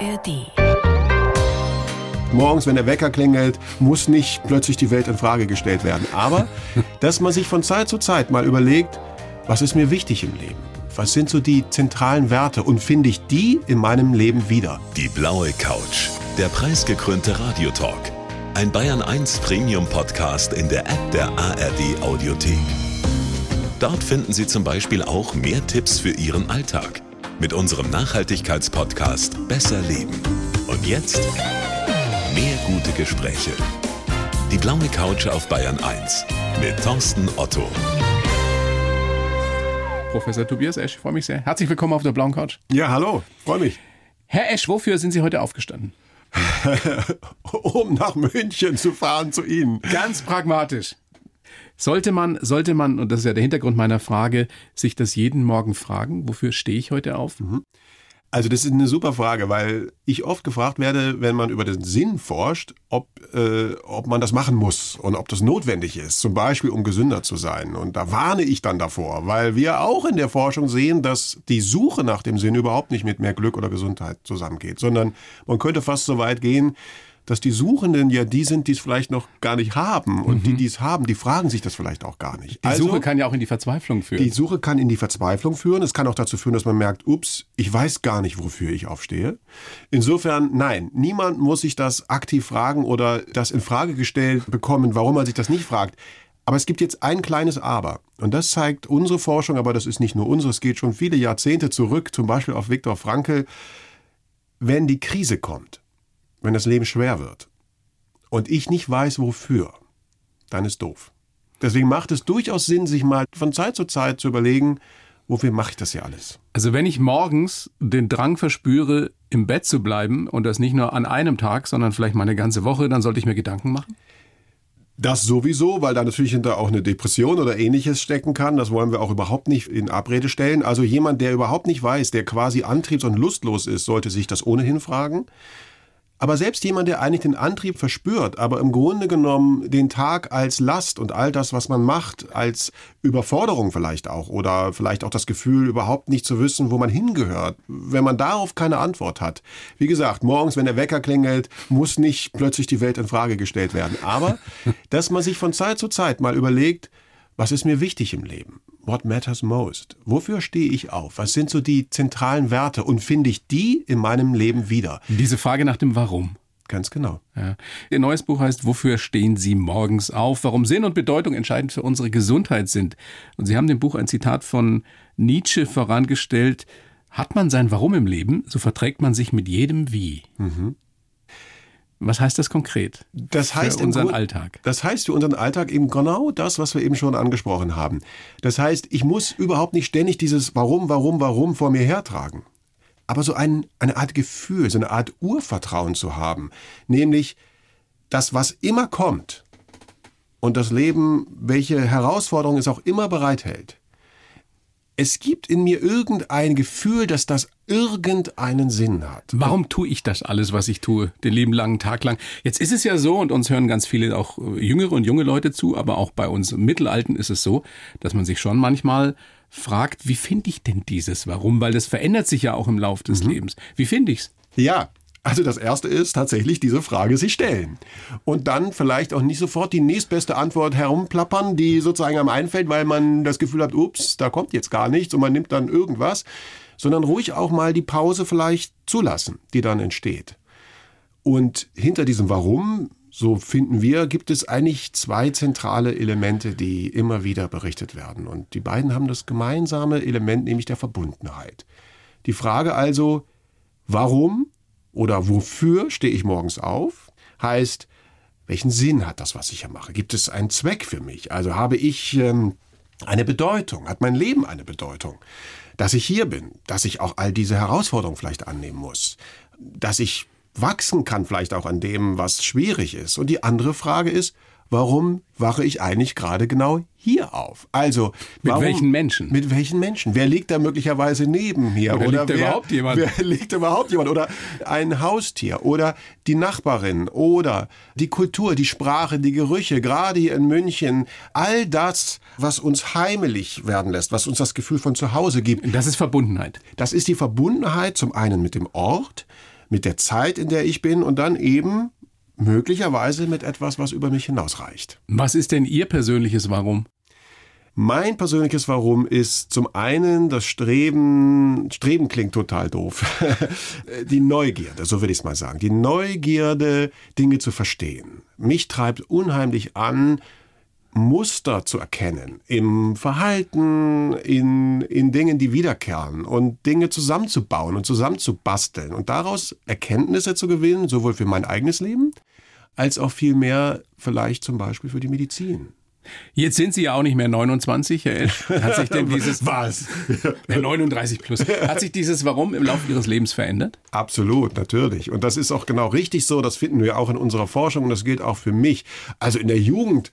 ARD. Morgens, wenn der Wecker klingelt, muss nicht plötzlich die Welt in Frage gestellt werden. Aber, dass man sich von Zeit zu Zeit mal überlegt, was ist mir wichtig im Leben? Was sind so die zentralen Werte und finde ich die in meinem Leben wieder? Die blaue Couch, der preisgekrönte Radiotalk. Ein Bayern 1 Premium Podcast in der App der ARD Audiothek. Dort finden Sie zum Beispiel auch mehr Tipps für Ihren Alltag mit unserem Nachhaltigkeitspodcast Besser Leben. Und jetzt mehr gute Gespräche. Die blaue Couch auf Bayern 1 mit Thorsten Otto. Professor Tobias Esch, ich freue mich sehr. Herzlich willkommen auf der blauen Couch. Ja, hallo, freue mich. Herr Esch, wofür sind Sie heute aufgestanden? um nach München zu fahren zu Ihnen. Ganz pragmatisch. Sollte man, sollte man, und das ist ja der Hintergrund meiner Frage, sich das jeden Morgen fragen, wofür stehe ich heute auf? Mhm. Also das ist eine super Frage, weil ich oft gefragt werde, wenn man über den Sinn forscht, ob, äh, ob man das machen muss und ob das notwendig ist, zum Beispiel um gesünder zu sein. Und da warne ich dann davor, weil wir auch in der Forschung sehen, dass die Suche nach dem Sinn überhaupt nicht mit mehr Glück oder Gesundheit zusammengeht, sondern man könnte fast so weit gehen, dass die Suchenden ja die sind, die es vielleicht noch gar nicht haben. Und mhm. die, die es haben, die fragen sich das vielleicht auch gar nicht. Die also, Suche kann ja auch in die Verzweiflung führen. Die Suche kann in die Verzweiflung führen. Es kann auch dazu führen, dass man merkt, ups, ich weiß gar nicht, wofür ich aufstehe. Insofern, nein, niemand muss sich das aktiv fragen oder das in Frage gestellt bekommen, warum man sich das nicht fragt. Aber es gibt jetzt ein kleines Aber. Und das zeigt unsere Forschung, aber das ist nicht nur unsere, es geht schon viele Jahrzehnte zurück, zum Beispiel auf Viktor Frankl. Wenn die Krise kommt, wenn das Leben schwer wird und ich nicht weiß, wofür, dann ist doof. Deswegen macht es durchaus Sinn, sich mal von Zeit zu Zeit zu überlegen, wofür mache ich das hier alles? Also wenn ich morgens den Drang verspüre, im Bett zu bleiben und das nicht nur an einem Tag, sondern vielleicht mal eine ganze Woche, dann sollte ich mir Gedanken machen? Das sowieso, weil da natürlich hinter auch eine Depression oder ähnliches stecken kann. Das wollen wir auch überhaupt nicht in Abrede stellen. Also jemand, der überhaupt nicht weiß, der quasi antriebs- und lustlos ist, sollte sich das ohnehin fragen. Aber selbst jemand, der eigentlich den Antrieb verspürt, aber im Grunde genommen den Tag als Last und all das, was man macht, als Überforderung vielleicht auch oder vielleicht auch das Gefühl, überhaupt nicht zu wissen, wo man hingehört, wenn man darauf keine Antwort hat. Wie gesagt, morgens, wenn der Wecker klingelt, muss nicht plötzlich die Welt in Frage gestellt werden. Aber, dass man sich von Zeit zu Zeit mal überlegt, was ist mir wichtig im Leben? What matters most? Wofür stehe ich auf? Was sind so die zentralen Werte? Und finde ich die in meinem Leben wieder? Diese Frage nach dem Warum. Ganz genau. Ja. Ihr neues Buch heißt Wofür stehen Sie morgens auf? Warum Sinn und Bedeutung entscheidend für unsere Gesundheit sind. Und Sie haben dem Buch ein Zitat von Nietzsche vorangestellt. Hat man sein Warum im Leben, so verträgt man sich mit jedem Wie. Mhm. Was heißt das konkret? Das heißt für unseren Grund, Alltag. Das heißt für unseren Alltag eben genau das, was wir eben schon angesprochen haben. Das heißt, ich muss überhaupt nicht ständig dieses Warum, Warum, Warum vor mir hertragen. Aber so ein, eine Art Gefühl, so eine Art Urvertrauen zu haben. Nämlich, das, was immer kommt und das Leben, welche Herausforderung es auch immer bereithält, es gibt in mir irgendein Gefühl, dass das irgendeinen Sinn hat. Warum tue ich das alles, was ich tue, den lieben langen Tag lang? Jetzt ist es ja so, und uns hören ganz viele auch äh, jüngere und junge Leute zu, aber auch bei uns Mittelalten ist es so, dass man sich schon manchmal fragt, wie finde ich denn dieses Warum? Weil das verändert sich ja auch im Lauf des mhm. Lebens. Wie finde ich's? Ja, also das erste ist tatsächlich diese Frage sich stellen. Und dann vielleicht auch nicht sofort die nächstbeste Antwort herumplappern, die sozusagen am einfällt, weil man das Gefühl hat, ups, da kommt jetzt gar nichts und man nimmt dann irgendwas, sondern ruhig auch mal die Pause vielleicht zulassen, die dann entsteht. Und hinter diesem Warum, so finden wir, gibt es eigentlich zwei zentrale Elemente, die immer wieder berichtet werden. Und die beiden haben das gemeinsame Element, nämlich der Verbundenheit. Die Frage also, warum oder wofür stehe ich morgens auf? Heißt, welchen Sinn hat das, was ich hier mache? Gibt es einen Zweck für mich? Also habe ich ähm, eine Bedeutung? Hat mein Leben eine Bedeutung? Dass ich hier bin, dass ich auch all diese Herausforderungen vielleicht annehmen muss, dass ich wachsen kann vielleicht auch an dem, was schwierig ist. Und die andere Frage ist, warum wache ich eigentlich gerade genau hier auf? Also mit warum, welchen Menschen? Mit welchen Menschen? Wer liegt da möglicherweise neben mir? Oder, oder liegt da wer, überhaupt jemand? Wer liegt da überhaupt jemand? Oder ein Haustier oder die Nachbarin oder die Kultur, die Sprache, die Gerüche, gerade hier in München, all das, was uns heimelig werden lässt, was uns das Gefühl von zu Hause gibt. Das ist Verbundenheit. Das ist die Verbundenheit zum einen mit dem Ort, mit der Zeit, in der ich bin und dann eben möglicherweise mit etwas, was über mich hinausreicht. Was ist denn Ihr persönliches Warum? Mein persönliches Warum ist zum einen das Streben, Streben klingt total doof, die Neugierde, so will ich es mal sagen, die Neugierde, Dinge zu verstehen. Mich treibt unheimlich an, Muster zu erkennen im Verhalten, in, in Dingen, die wiederkehren und Dinge zusammenzubauen und zusammenzubasteln und daraus Erkenntnisse zu gewinnen, sowohl für mein eigenes Leben als auch vielmehr vielleicht zum Beispiel für die Medizin. Jetzt sind Sie ja auch nicht mehr 29, Herr Esch. Hat sich denn dieses Was? 39 plus. Hat sich dieses Warum im Laufe Ihres Lebens verändert? Absolut, natürlich. Und das ist auch genau richtig so. Das finden wir auch in unserer Forschung und das gilt auch für mich. Also in der Jugend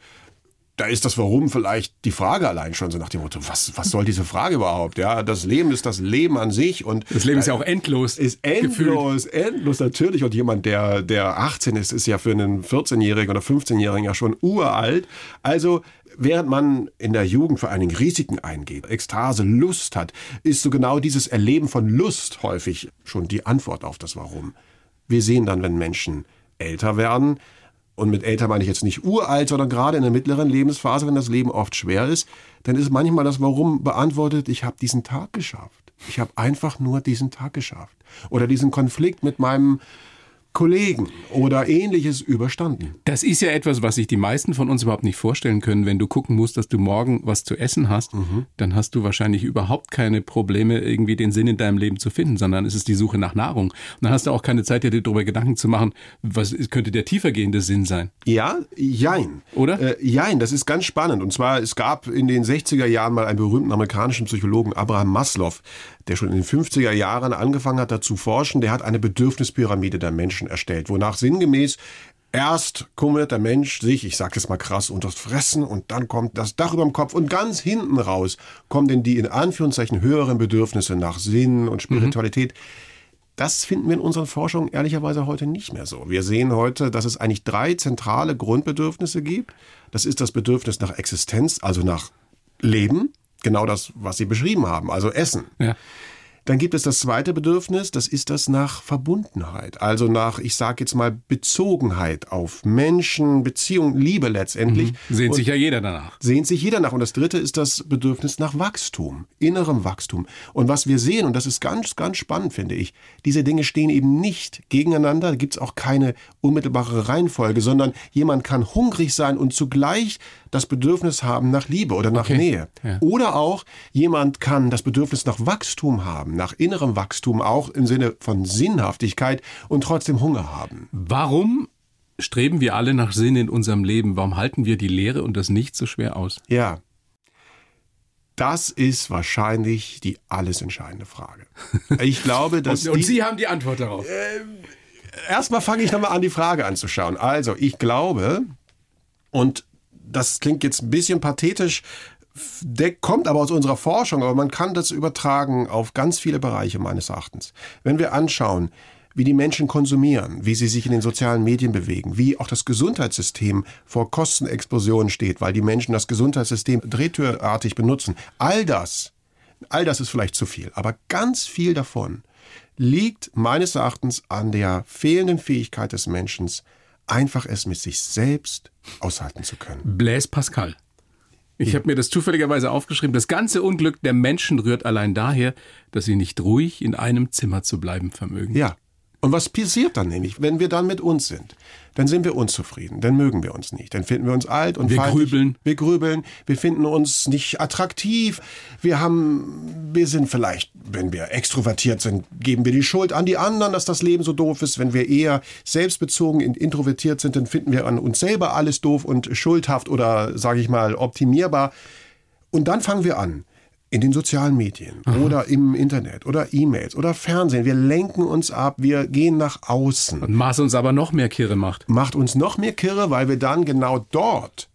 da ist das Warum vielleicht die Frage allein schon so nach dem Motto, was, was soll diese Frage überhaupt? Ja, das Leben ist das Leben an sich und das Leben ist ja auch endlos. Ist endlos, gefühlt. endlos natürlich und jemand, der der 18 ist, ist ja für einen 14-jährigen oder 15-jährigen ja schon uralt. Also Während man in der Jugend vor allen Dingen Risiken eingeht, Ekstase, Lust hat, ist so genau dieses Erleben von Lust häufig schon die Antwort auf das Warum. Wir sehen dann, wenn Menschen älter werden, und mit älter meine ich jetzt nicht uralt, sondern gerade in der mittleren Lebensphase, wenn das Leben oft schwer ist, dann ist manchmal das Warum beantwortet, ich habe diesen Tag geschafft. Ich habe einfach nur diesen Tag geschafft. Oder diesen Konflikt mit meinem Kollegen oder ähnliches überstanden. Das ist ja etwas, was sich die meisten von uns überhaupt nicht vorstellen können. Wenn du gucken musst, dass du morgen was zu essen hast, mhm. dann hast du wahrscheinlich überhaupt keine Probleme, irgendwie den Sinn in deinem Leben zu finden, sondern es ist die Suche nach Nahrung. Und dann hast du auch keine Zeit, dir darüber Gedanken zu machen, was könnte der tiefergehende Sinn sein. Ja, jein. Oder? Äh, jein, das ist ganz spannend. Und zwar, es gab in den 60er Jahren mal einen berühmten amerikanischen Psychologen, Abraham Maslow, der schon in den 50er Jahren angefangen hat, dazu forschen, der hat eine Bedürfnispyramide der Menschen erstellt, wonach sinngemäß Erst kümmert der Mensch sich, ich sage jetzt mal krass, um das Fressen und dann kommt das Dach über dem Kopf und ganz hinten raus kommen denn die in Anführungszeichen höheren Bedürfnisse nach Sinn und Spiritualität. Mhm. Das finden wir in unseren Forschungen ehrlicherweise heute nicht mehr so. Wir sehen heute, dass es eigentlich drei zentrale Grundbedürfnisse gibt. Das ist das Bedürfnis nach Existenz, also nach Leben genau das, was Sie beschrieben haben, also Essen. Ja. Dann gibt es das zweite Bedürfnis, das ist das nach Verbundenheit, also nach, ich sage jetzt mal, Bezogenheit auf Menschen, Beziehung, Liebe letztendlich. Mhm. Sehnt sich ja jeder danach. Sehnt sich jeder nach. Und das dritte ist das Bedürfnis nach Wachstum, innerem Wachstum. Und was wir sehen, und das ist ganz, ganz spannend, finde ich, diese Dinge stehen eben nicht gegeneinander, da gibt es auch keine unmittelbare Reihenfolge, sondern jemand kann hungrig sein und zugleich das Bedürfnis haben nach Liebe oder nach okay. Nähe. Ja. Oder auch jemand kann das Bedürfnis nach Wachstum haben, nach innerem Wachstum, auch im Sinne von Sinnhaftigkeit und trotzdem Hunger haben. Warum streben wir alle nach Sinn in unserem Leben? Warum halten wir die Lehre und das nicht so schwer aus? Ja. Das ist wahrscheinlich die alles entscheidende Frage. Ich glaube, dass. und, und Sie haben die Antwort darauf. Äh, erstmal fange ich nochmal an, die Frage anzuschauen. Also, ich glaube, und das klingt jetzt ein bisschen pathetisch, der kommt aber aus unserer Forschung, aber man kann das übertragen auf ganz viele Bereiche meines Erachtens. Wenn wir anschauen, wie die Menschen konsumieren, wie sie sich in den sozialen Medien bewegen, wie auch das Gesundheitssystem vor Kostenexplosionen steht, weil die Menschen das Gesundheitssystem drehtürartig benutzen. All das, all das ist vielleicht zu viel, aber ganz viel davon liegt meines Erachtens an der fehlenden Fähigkeit des Menschen, einfach es mit sich selbst aushalten zu können. Blaise Pascal. Ich habe mir das zufälligerweise aufgeschrieben. Das ganze Unglück der Menschen rührt allein daher, dass sie nicht ruhig in einem Zimmer zu bleiben vermögen. Ja, und was passiert dann nämlich, wenn wir dann mit uns sind? Dann sind wir unzufrieden, dann mögen wir uns nicht, dann finden wir uns alt und wir feindlich, grübeln. Wir grübeln, wir finden uns nicht attraktiv, wir haben, wir sind vielleicht, wenn wir extrovertiert sind, geben wir die Schuld an die anderen, dass das Leben so doof ist. Wenn wir eher selbstbezogen und introvertiert sind, dann finden wir an uns selber alles doof und schuldhaft oder, sage ich mal, optimierbar. Und dann fangen wir an in den sozialen Medien Aha. oder im Internet oder E-Mails oder Fernsehen. Wir lenken uns ab, wir gehen nach außen. Und was uns aber noch mehr Kirre macht. Macht uns noch mehr Kirre, weil wir dann genau dort,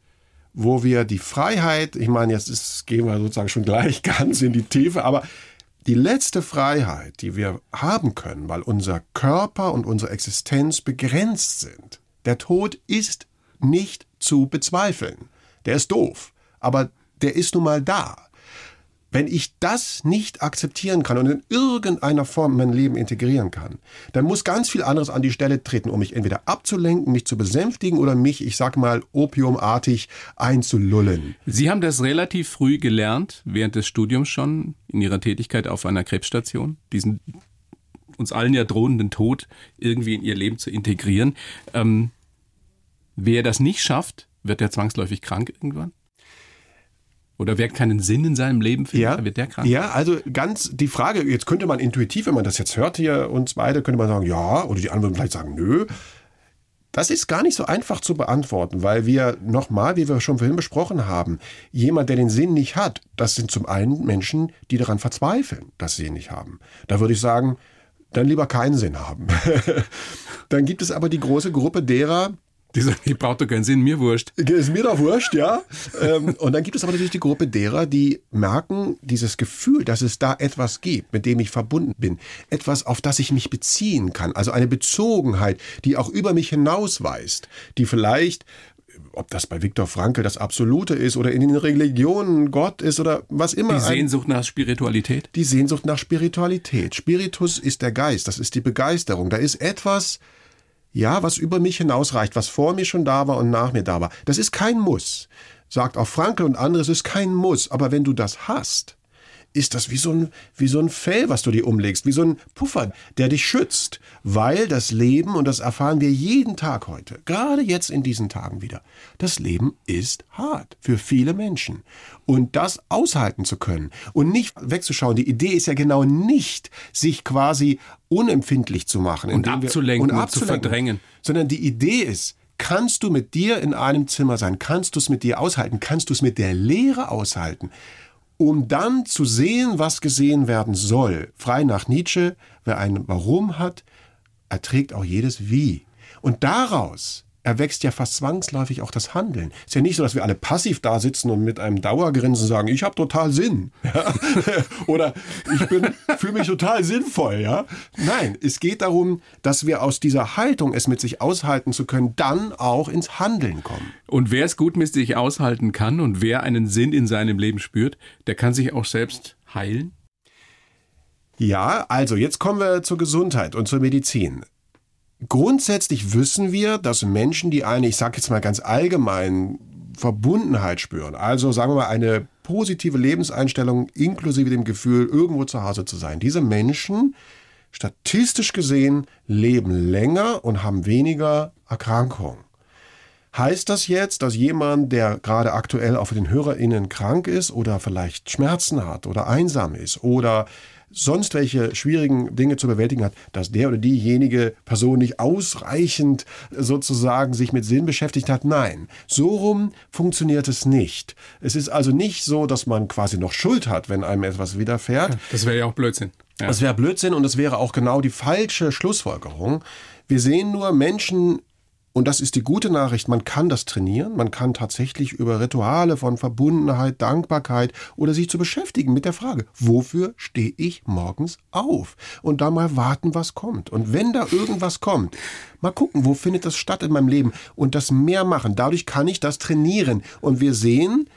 wo wir die Freiheit, ich meine, jetzt ist, gehen wir sozusagen schon gleich ganz in die Tiefe, aber die letzte Freiheit, die wir haben können, weil unser Körper und unsere Existenz begrenzt sind. Der Tod ist nicht zu bezweifeln. Der ist doof, aber der ist nun mal da. Wenn ich das nicht akzeptieren kann und in irgendeiner Form mein Leben integrieren kann, dann muss ganz viel anderes an die Stelle treten, um mich entweder abzulenken, mich zu besänftigen oder mich, ich sag mal, opiumartig einzulullen. Sie haben das relativ früh gelernt, während des Studiums schon, in Ihrer Tätigkeit auf einer Krebsstation, diesen uns allen ja drohenden Tod irgendwie in Ihr Leben zu integrieren. Ähm, wer das nicht schafft, wird der zwangsläufig krank irgendwann? Oder wer keinen Sinn in seinem Leben findet, ja, wird der krank? Ja, also ganz die Frage, jetzt könnte man intuitiv, wenn man das jetzt hört hier uns beide, könnte man sagen, ja, oder die anderen vielleicht sagen, nö. Das ist gar nicht so einfach zu beantworten, weil wir nochmal, wie wir schon vorhin besprochen haben, jemand, der den Sinn nicht hat, das sind zum einen Menschen, die daran verzweifeln, dass sie ihn nicht haben. Da würde ich sagen, dann lieber keinen Sinn haben. dann gibt es aber die große Gruppe derer, die sagen, ich brauche doch keinen Sinn, mir wurscht. Ist mir doch wurscht, ja. Ähm, und dann gibt es aber natürlich die Gruppe derer, die merken, dieses Gefühl, dass es da etwas gibt, mit dem ich verbunden bin. Etwas, auf das ich mich beziehen kann. Also eine Bezogenheit, die auch über mich hinausweist. Die vielleicht ob das bei Viktor Frankl das Absolute ist oder in den Religionen Gott ist oder was immer. Die Sehnsucht nach Spiritualität? Die Sehnsucht nach Spiritualität. Spiritus ist der Geist, das ist die Begeisterung. Da ist etwas, ja, was über mich hinausreicht, was vor mir schon da war und nach mir da war. Das ist kein Muss. Sagt auch Frankel und andere, es ist kein Muss. Aber wenn du das hast, ist das wie so ein, wie so ein Fell, was du dir umlegst, wie so ein Puffer, der dich schützt. Weil das Leben, und das erfahren wir jeden Tag heute, gerade jetzt in diesen Tagen wieder, das Leben ist hart für viele Menschen. Und das aushalten zu können und nicht wegzuschauen, die Idee ist ja genau nicht, sich quasi unempfindlich zu machen. Und abzulenken, wir, und abzulenken, zu verdrängen. Sondern die Idee ist, kannst du mit dir in einem Zimmer sein? Kannst du es mit dir aushalten? Kannst du es mit der Lehre aushalten? Um dann zu sehen, was gesehen werden soll. Frei nach Nietzsche, wer ein Warum hat, erträgt auch jedes Wie. Und daraus erwächst ja fast zwangsläufig auch das Handeln. Ist ja nicht so, dass wir alle passiv da sitzen und mit einem Dauergrinsen sagen, ich habe total Sinn. Ja? Oder ich bin fühle mich total sinnvoll, ja? Nein, es geht darum, dass wir aus dieser Haltung, es mit sich aushalten zu können, dann auch ins Handeln kommen. Und wer es gut mit sich aushalten kann und wer einen Sinn in seinem Leben spürt, der kann sich auch selbst heilen? Ja, also jetzt kommen wir zur Gesundheit und zur Medizin. Grundsätzlich wissen wir, dass Menschen, die eine, ich sage jetzt mal ganz allgemein, Verbundenheit spüren, also sagen wir mal eine positive Lebenseinstellung inklusive dem Gefühl, irgendwo zu Hause zu sein, diese Menschen statistisch gesehen leben länger und haben weniger Erkrankungen. Heißt das jetzt, dass jemand, der gerade aktuell auch für den HörerInnen krank ist oder vielleicht Schmerzen hat oder einsam ist oder sonst welche schwierigen Dinge zu bewältigen hat, dass der oder diejenige Person nicht ausreichend sozusagen sich mit Sinn beschäftigt hat. Nein, so rum funktioniert es nicht. Es ist also nicht so, dass man quasi noch Schuld hat, wenn einem etwas widerfährt. Das wäre ja auch Blödsinn. Ja. Das wäre Blödsinn und das wäre auch genau die falsche Schlussfolgerung. Wir sehen nur Menschen und das ist die gute Nachricht, man kann das trainieren, man kann tatsächlich über Rituale von Verbundenheit, Dankbarkeit oder sich zu beschäftigen mit der Frage, wofür stehe ich morgens auf? Und da mal warten, was kommt. Und wenn da irgendwas kommt, mal gucken, wo findet das statt in meinem Leben und das mehr machen. Dadurch kann ich das trainieren. Und wir sehen,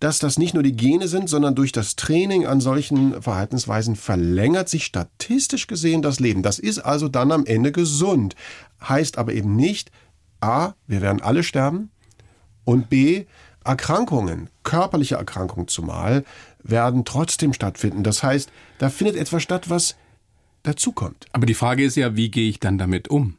dass das nicht nur die Gene sind, sondern durch das Training an solchen Verhaltensweisen verlängert sich statistisch gesehen das Leben. Das ist also dann am Ende gesund. Heißt aber eben nicht, A, wir werden alle sterben und B, Erkrankungen, körperliche Erkrankungen zumal, werden trotzdem stattfinden. Das heißt, da findet etwas statt, was dazukommt. Aber die Frage ist ja, wie gehe ich dann damit um?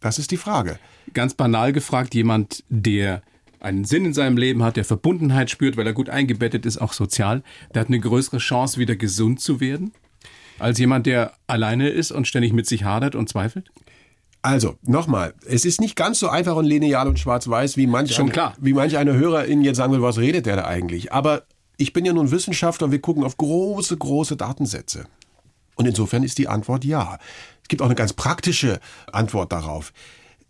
Das ist die Frage. Ganz banal gefragt, jemand, der einen Sinn in seinem Leben hat, der Verbundenheit spürt, weil er gut eingebettet ist, auch sozial, der hat eine größere Chance, wieder gesund zu werden, als jemand, der alleine ist und ständig mit sich hadert und zweifelt? Also, nochmal, es ist nicht ganz so einfach und lineal und schwarz-weiß, wie manch, Schon klar. wie manch eine Hörerin jetzt sagen will, was redet der da eigentlich? Aber ich bin ja nun Wissenschaftler und wir gucken auf große, große Datensätze. Und insofern ist die Antwort ja. Es gibt auch eine ganz praktische Antwort darauf.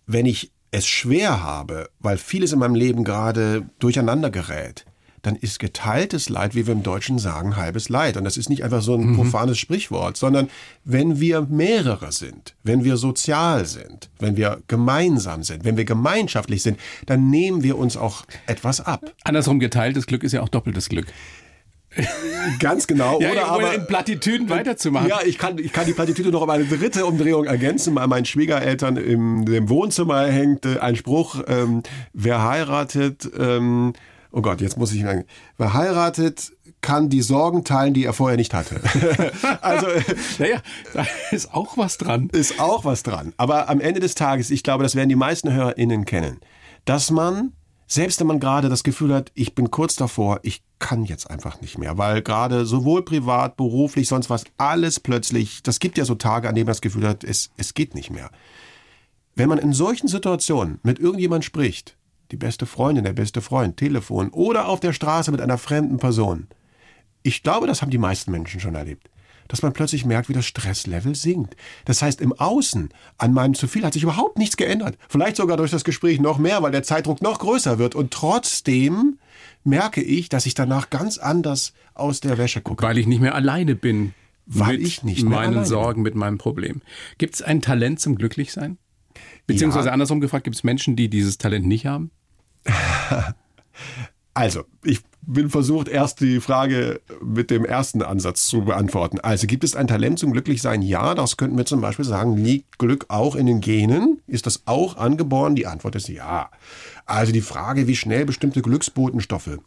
Wenn ich es schwer habe, weil vieles in meinem Leben gerade durcheinander gerät, dann ist geteiltes Leid, wie wir im Deutschen sagen, halbes Leid. Und das ist nicht einfach so ein mhm. profanes Sprichwort, sondern wenn wir mehrere sind, wenn wir sozial sind, wenn wir gemeinsam sind, wenn wir gemeinschaftlich sind, dann nehmen wir uns auch etwas ab. Andersrum geteiltes Glück ist ja auch doppeltes Glück. Ganz genau. Ja, oder aber in Plattitüden weiterzumachen. Ja, ich kann, ich kann die Plattitüde noch um eine dritte Umdrehung ergänzen. Bei meinen Schwiegereltern im, im Wohnzimmer hängt äh, ein Spruch, ähm, wer heiratet, ähm, oh Gott, jetzt muss ich sagen, wer heiratet, kann die Sorgen teilen, die er vorher nicht hatte. also Naja, da ist auch was dran. ist auch was dran. Aber am Ende des Tages, ich glaube, das werden die meisten HörerInnen kennen, dass man, selbst wenn man gerade das Gefühl hat, ich bin kurz davor, ich kann jetzt einfach nicht mehr, weil gerade sowohl privat, beruflich, sonst was, alles plötzlich, das gibt ja so Tage, an denen man das Gefühl hat, es, es geht nicht mehr. Wenn man in solchen Situationen mit irgendjemand spricht, die beste Freundin, der beste Freund, Telefon oder auf der Straße mit einer fremden Person, ich glaube, das haben die meisten Menschen schon erlebt, dass man plötzlich merkt, wie das Stresslevel sinkt. Das heißt, im Außen an meinem zu viel hat sich überhaupt nichts geändert. Vielleicht sogar durch das Gespräch noch mehr, weil der Zeitdruck noch größer wird. Und trotzdem merke ich, dass ich danach ganz anders aus der Wäsche gucke. Weil ich nicht mehr alleine bin. Weil mit ich nicht mehr meinen alleine Sorgen, mit meinem Problem. Gibt es ein Talent zum Glücklichsein? Beziehungsweise Ja. andersrum gefragt, gibt es Menschen, die dieses Talent nicht haben? Also, ich bin versucht, erst die Frage mit dem ersten Ansatz zu beantworten. Also, gibt es ein Talent zum Glücklichsein? Ja, das könnten wir zum Beispiel sagen, liegt Glück auch in den Genen? Ist das auch angeboren? Die Antwort ist ja. Also die Frage, wie schnell bestimmte Glücksbotenstoffe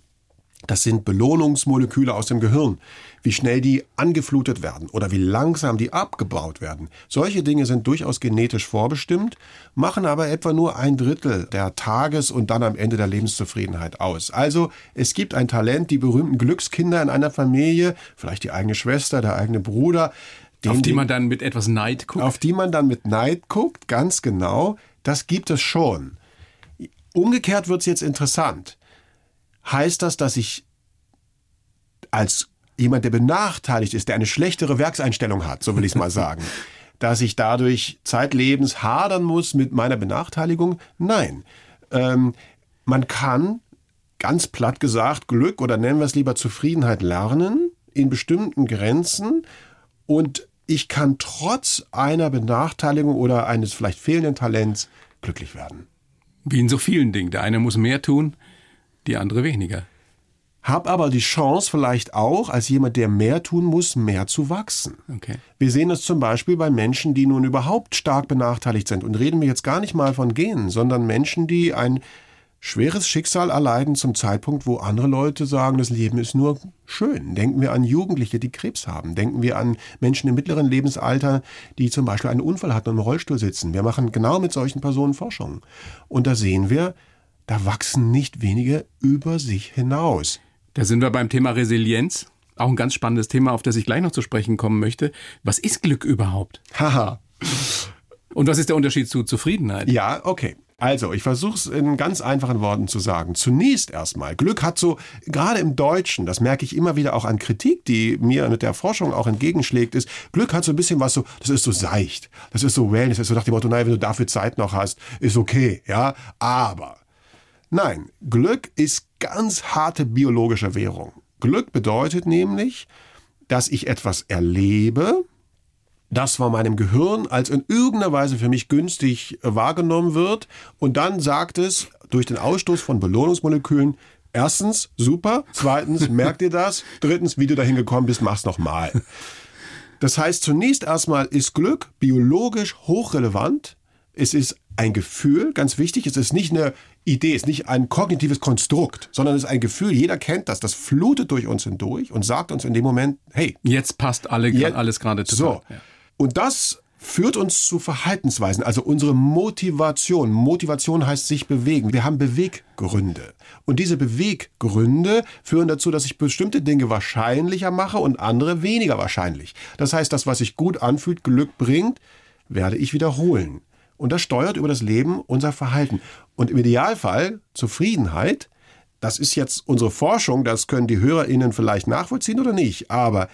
das sind Belohnungsmoleküle aus dem Gehirn. Wie schnell die angeflutet werden oder wie langsam die abgebaut werden. Solche Dinge sind durchaus genetisch vorbestimmt, machen aber etwa nur ein Drittel der Tages- und dann am Ende der Lebenszufriedenheit aus. Also es gibt ein Talent, die berühmten Glückskinder in einer Familie, vielleicht die eigene Schwester, der eigene Bruder, Auf den- die man dann mit etwas Neid guckt? auf die man dann mit Neid guckt, ganz genau, das gibt es schon. Umgekehrt wird es jetzt interessant. Heißt das, dass ich als jemand, der benachteiligt ist, der eine schlechtere Werkseinstellung hat, so will ich es mal sagen, dass ich dadurch zeitlebens hadern muss mit meiner Benachteiligung? Nein. Ähm, man kann, ganz platt gesagt, Glück oder nennen wir es lieber Zufriedenheit lernen in bestimmten Grenzen und ich kann trotz einer Benachteiligung oder eines vielleicht fehlenden Talents glücklich werden. Wie in so vielen Dingen. Der eine muss mehr tun, die andere weniger. Hab aber die Chance vielleicht auch, als jemand, der mehr tun muss, mehr zu wachsen. Okay. Wir sehen es zum Beispiel bei Menschen, die nun überhaupt stark benachteiligt sind. Und reden wir jetzt gar nicht mal von Genen, sondern Menschen, die ein schweres Schicksal erleiden zum Zeitpunkt, wo andere Leute sagen, das Leben ist nur schön. Denken wir an Jugendliche, die Krebs haben. Denken wir an Menschen im mittleren Lebensalter, die zum Beispiel einen Unfall hatten und im Rollstuhl sitzen. Wir machen genau mit solchen Personen Forschung. Und da sehen wir, da wachsen nicht wenige über sich hinaus. Da sind wir beim Thema Resilienz. Auch ein ganz spannendes Thema, auf das ich gleich noch zu sprechen kommen möchte. Was ist Glück überhaupt? Haha. Und was ist der Unterschied zu Zufriedenheit? Ja, okay. Also, ich versuche es in ganz einfachen Worten zu sagen. Zunächst erstmal, Glück hat so, gerade im Deutschen, das merke ich immer wieder auch an Kritik, die mir mit der Forschung auch entgegenschlägt, ist, Glück hat so ein bisschen was so, das ist so seicht, das ist so Wellness, das ist so nach dem Motto, naja, wenn du dafür Zeit noch hast, ist okay, ja, aber Nein, Glück ist ganz harte biologische Währung. Glück bedeutet nämlich, dass ich etwas erlebe, das von meinem Gehirn als in irgendeiner Weise für mich günstig äh, wahrgenommen wird und dann sagt es durch den Ausstoß von Belohnungsmolekülen, erstens, super, zweitens, merkt ihr das, drittens, wie du dahin gekommen bist, mach's nochmal. Das heißt, zunächst erstmal ist Glück biologisch hochrelevant. Es ist ein Gefühl, ganz wichtig. Es ist nicht eine Idee, ist nicht ein kognitives Konstrukt, sondern es ist ein Gefühl. Jeder kennt das. Das flutet durch uns hindurch und sagt uns in dem Moment, hey, Jetzt passt alle, Jetzt- alles gerade total. so. Ja. Und das führt uns zu Verhaltensweisen, also unsere Motivation. Motivation heißt sich bewegen. Wir haben Beweggründe. Und diese Beweggründe führen dazu, dass ich bestimmte Dinge wahrscheinlicher mache und andere weniger wahrscheinlich. Das heißt, das, was sich gut anfühlt, Glück bringt, werde ich wiederholen. Und das steuert über das Leben unser Verhalten. Und im Idealfall Zufriedenheit, das ist jetzt unsere Forschung, das können die HörerInnen vielleicht nachvollziehen oder nicht, aber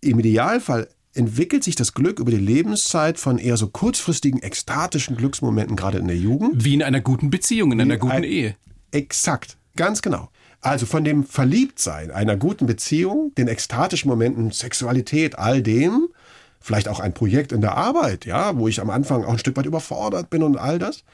im Idealfall entwickelt sich das Glück über die Lebenszeit von eher so kurzfristigen, ekstatischen Glücksmomenten, gerade in der Jugend. Wie in einer guten Beziehung, in einer guten ein- Ehe. Exakt, ganz genau. Also von dem Verliebtsein, einer guten Beziehung, den ekstatischen Momenten, Sexualität, all dem, vielleicht auch ein Projekt in der Arbeit, ja, wo ich am Anfang auch ein Stück weit überfordert bin und all das,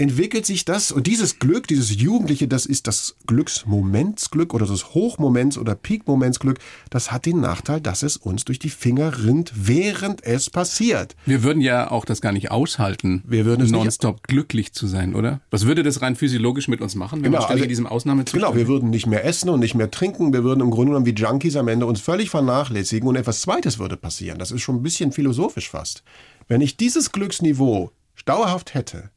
entwickelt sich das und dieses Glück, dieses Jugendliche, das ist das Glücksmomentsglück oder das Hochmoments- oder Peakmomentsglück, das hat den Nachteil, dass es uns durch die Finger rinnt, während es passiert. Wir würden ja auch das gar nicht aushalten, Wir würden es nicht- nonstop glücklich zu sein, oder? Was würde das rein physiologisch mit uns machen, wenn Genau, man ständig also- in diesem Ausnahmezustand Genau, wir würden nicht mehr essen und nicht mehr trinken. Wir würden im Grunde genommen wie Junkies am Ende uns völlig vernachlässigen und etwas Zweites würde passieren. Das ist schon ein bisschen philosophisch fast. Wenn ich dieses Glücksniveau dauerhaft hätte,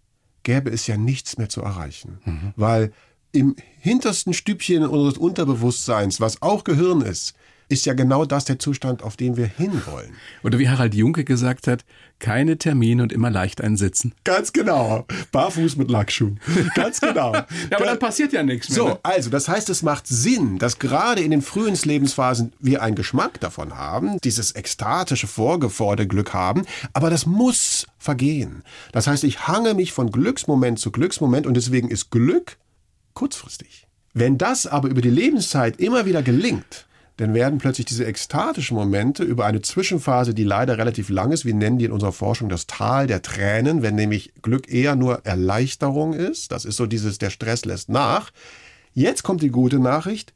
gäbe es ja nichts mehr zu erreichen. Weil im hintersten Stübchen unseres Unterbewusstseins, was auch Gehirn ist, ist ja genau das der Zustand, auf den wir hinwollen. Oder wie Harald Junke gesagt hat, keine Termine und immer leicht einsitzen. Ganz genau. Barfuß mit Lackschuhen. Ganz genau. Ja, aber dann passiert ja nichts mehr. So, ne? also das heißt, es macht Sinn, dass gerade in den frühen Lebensphasen wir einen Geschmack davon haben, dieses ekstatische, vorgeforderte Glück haben, aber das muss vergehen. Das heißt, ich hange mich von Glücksmoment zu Glücksmoment und deswegen ist Glück kurzfristig. Wenn das aber über die Lebenszeit immer wieder gelingt, dann werden plötzlich diese ekstatischen Momente über eine Zwischenphase, die leider relativ lang ist, wir nennen die in unserer Forschung das Tal der Tränen, wenn nämlich Glück eher nur Erleichterung ist, das ist so dieses, der Stress lässt nach. Jetzt kommt die gute Nachricht,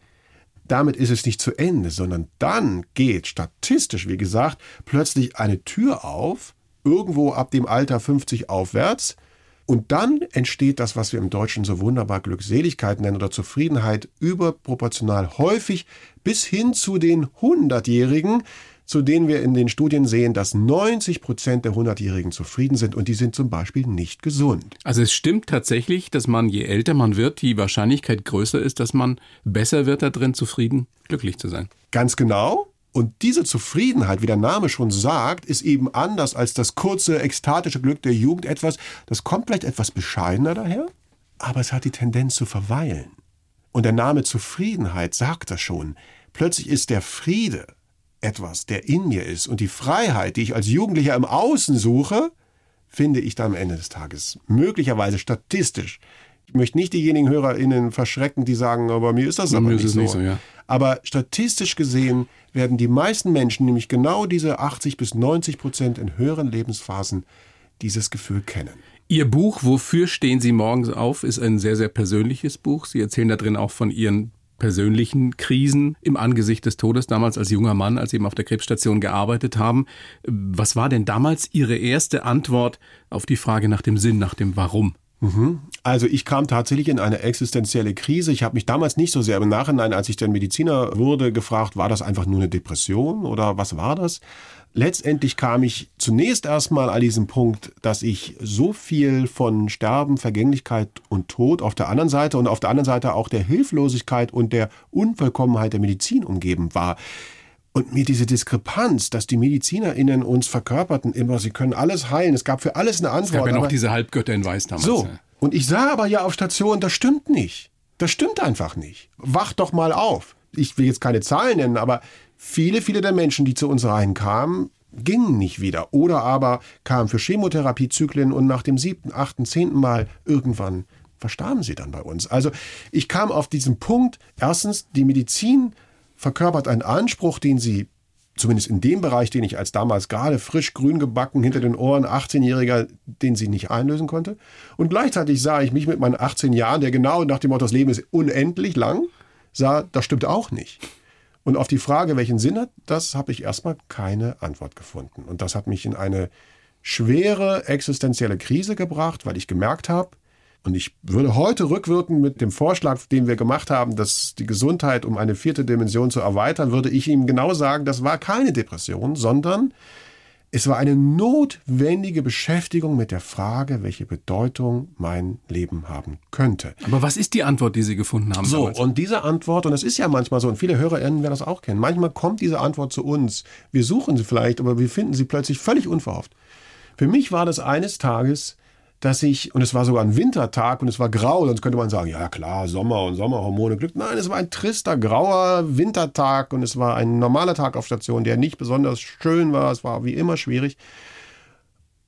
damit ist es nicht zu Ende, sondern dann geht statistisch, wie gesagt, plötzlich eine Tür auf, irgendwo ab dem Alter 50 aufwärts, und dann entsteht das, was wir im Deutschen so wunderbar Glückseligkeit nennen oder Zufriedenheit, überproportional häufig bis hin zu den 100-Jährigen, zu denen wir in den Studien sehen, dass 90 Prozent der 100-Jährigen zufrieden sind und die sind zum Beispiel nicht gesund. Also es stimmt tatsächlich, dass man, je älter man wird, die Wahrscheinlichkeit größer ist, dass man besser wird da drin, zufrieden, glücklich zu sein. Ganz genau. Und diese Zufriedenheit, wie der Name schon sagt, ist eben anders als das kurze, ekstatische Glück der Jugend. Etwas, das kommt vielleicht etwas bescheidener daher, aber es hat die Tendenz zu verweilen. Und der Name Zufriedenheit sagt das schon. Plötzlich ist der Friede etwas, der in mir ist. Und die Freiheit, die ich als Jugendlicher im Außen suche, finde ich dann am Ende des Tages möglicherweise statistisch. Ich möchte nicht diejenigen HörerInnen verschrecken, die sagen, aber mir ist das aber nicht ist so. nicht so, ja. Aber statistisch gesehen werden die meisten Menschen nämlich genau diese 80 bis 90 Prozent in höheren Lebensphasen dieses Gefühl kennen. Ihr Buch Wofür stehen Sie morgens auf ist ein sehr, sehr persönliches Buch. Sie erzählen da drin auch von Ihren persönlichen Krisen im Angesicht des Todes damals als junger Mann, als Sie eben auf der Krebsstation gearbeitet haben. Was war denn damals Ihre erste Antwort auf die Frage nach dem Sinn, nach dem Warum? Also ich kam tatsächlich in eine existenzielle Krise. Ich habe mich damals nicht so sehr im Nachhinein, als ich dann Mediziner wurde, gefragt, war das einfach nur eine Depression oder was war das? Letztendlich kam ich zunächst erstmal an diesen Punkt, dass ich so viel von Sterben, Vergänglichkeit und Tod auf der anderen Seite und auf der anderen Seite auch der Hilflosigkeit und der Unvollkommenheit der Medizin umgeben war. Und mir diese Diskrepanz, dass die MedizinerInnen uns verkörperten immer, sie können alles heilen, es gab für alles eine Es gab Antwort. ja noch diese Halbgötter in Weiß damals. so, ja. Und ich sah aber ja auf Station, das stimmt nicht. Das stimmt einfach nicht. Wach doch mal auf. Ich will jetzt keine Zahlen nennen, aber viele, viele der Menschen, die zu uns reinkamen, gingen nicht wieder. Oder aber kamen für Chemotherapiezyklen und nach dem siebten, achten, zehnten Mal irgendwann verstarben sie dann bei uns. Also ich kam auf diesen Punkt, erstens, die Medizin verkörpert einen Anspruch, den sie zumindest in dem Bereich, den ich als damals gerade frisch grün gebacken hinter den Ohren 18-Jähriger, den sie nicht einlösen konnte. Und gleichzeitig sah ich mich mit meinen 18 Jahren, der genau nach dem Motto, das Leben ist unendlich lang, sah, das stimmt auch nicht. Und auf die Frage, welchen Sinn hat das, habe ich erstmal keine Antwort gefunden. Und das hat mich in eine schwere existenzielle Krise gebracht, weil ich gemerkt habe, und ich würde heute rückwirken mit dem Vorschlag, den wir gemacht haben, dass die Gesundheit um eine vierte Dimension zu erweitern, würde ich ihm genau sagen, das war keine Depression, sondern es war eine notwendige Beschäftigung mit der Frage, welche Bedeutung mein Leben haben könnte. Aber was ist die Antwort, die Sie gefunden haben? So, damals? und diese Antwort, und das ist ja manchmal so, und viele HörerInnen werden das auch kennen, manchmal kommt diese Antwort zu uns. Wir suchen sie vielleicht, aber wir finden sie plötzlich völlig unverhofft. Für mich war das eines Tages, dass ich, und es war sogar ein Wintertag und es war grau, sonst könnte man sagen, ja klar, Sommer und Sommerhormone, Glück. Nein, es war ein trister, grauer Wintertag und es war ein normaler Tag auf Station, der nicht besonders schön war. Es war wie immer schwierig.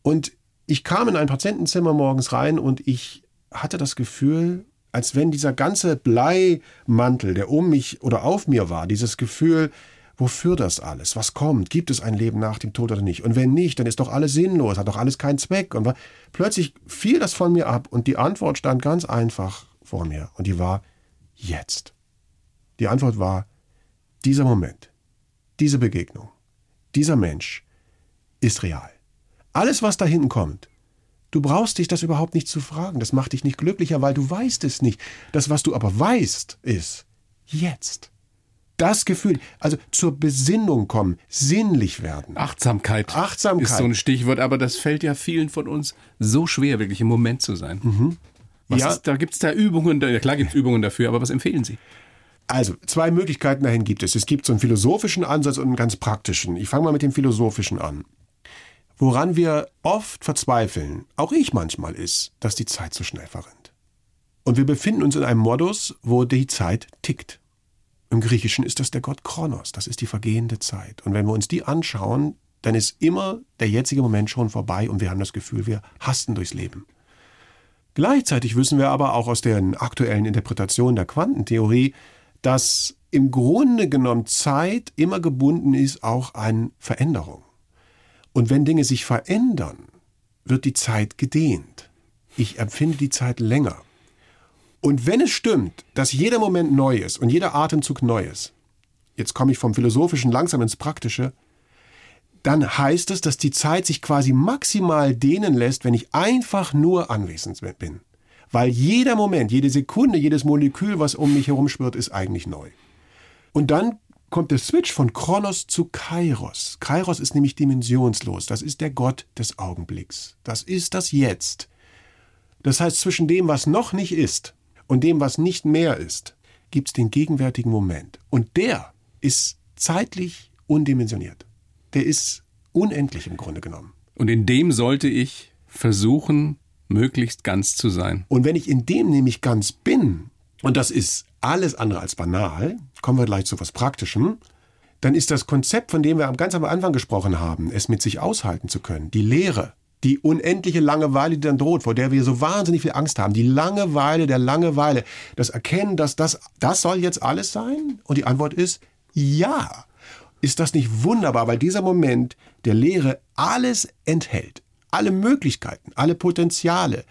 Und ich kam in ein Patientenzimmer morgens rein und ich hatte das Gefühl, als wenn dieser ganze Bleimantel, der um mich oder auf mir war, dieses Gefühl Wofür das alles? Was kommt? Gibt es ein Leben nach dem Tod oder nicht? Und wenn nicht, dann ist doch alles sinnlos, hat doch alles keinen Zweck. Und plötzlich fiel das von mir ab und die Antwort stand ganz einfach vor mir. Und die war jetzt. Die Antwort war dieser Moment, diese Begegnung, dieser Mensch ist real. Alles, was da hinten kommt, du brauchst dich das überhaupt nicht zu fragen. Das macht dich nicht glücklicher, weil du weißt es nicht. Das, was du aber weißt, ist jetzt das Gefühl, also zur Besinnung kommen, sinnlich werden. Achtsamkeit. Achtsamkeit. Ist so ein Stichwort, aber das fällt ja vielen von uns so schwer, wirklich im Moment zu sein. Mhm. Was ja. Ist, da gibt es da Übungen, ja klar gibt es Übungen dafür, aber was empfehlen Sie? Also, zwei Möglichkeiten dahin gibt es. Es gibt so einen philosophischen Ansatz und einen ganz praktischen. Ich fange mal mit dem philosophischen an. Woran wir oft verzweifeln, auch ich manchmal, ist, dass die Zeit so schnell verrinnt. Und wir befinden uns in einem Modus, wo die Zeit tickt. Im Griechischen ist das der Gott Kronos, das ist die vergehende Zeit. Und wenn wir uns die anschauen, dann ist immer der jetzige Moment schon vorbei und wir haben das Gefühl, wir hasten durchs Leben. Gleichzeitig wissen wir aber auch aus den aktuellen Interpretationen der Quantentheorie, dass im Grunde genommen Zeit immer gebunden ist auch an Veränderung. Und wenn Dinge sich verändern, wird die Zeit gedehnt. Ich empfinde die Zeit länger. Und wenn es stimmt, dass jeder Moment neu ist und jeder Atemzug neu ist, jetzt komme ich vom Philosophischen langsam ins Praktische, dann heißt es, dass die Zeit sich quasi maximal dehnen lässt, wenn ich einfach nur anwesend bin. Weil jeder Moment, jede Sekunde, jedes Molekül, was um mich herum schwirrt, ist eigentlich neu. Und dann kommt der Switch von Kronos zu Kairos. Kairos ist nämlich dimensionslos. Das ist der Gott des Augenblicks. Das ist das Jetzt. Das heißt, zwischen dem, was noch nicht ist, und dem, was nicht mehr ist, gibt es den gegenwärtigen Moment. Und der ist zeitlich undimensioniert. Der ist unendlich im Grunde genommen. Und in dem sollte ich versuchen, möglichst ganz zu sein. Und wenn ich in dem nämlich ganz bin, und das ist alles andere als banal, kommen wir gleich zu was Praktischem, dann ist das Konzept, von dem wir ganz am Anfang gesprochen haben, es mit sich aushalten zu können, die Lehre, die unendliche Langeweile, die dann droht, vor der wir so wahnsinnig viel Angst haben, die Langeweile der Langeweile, das Erkennen, dass das, das soll jetzt alles sein? Und die Antwort ist ja. Ist das nicht wunderbar, weil dieser Moment der Lehre alles enthält? Alle Möglichkeiten, alle Potenziale,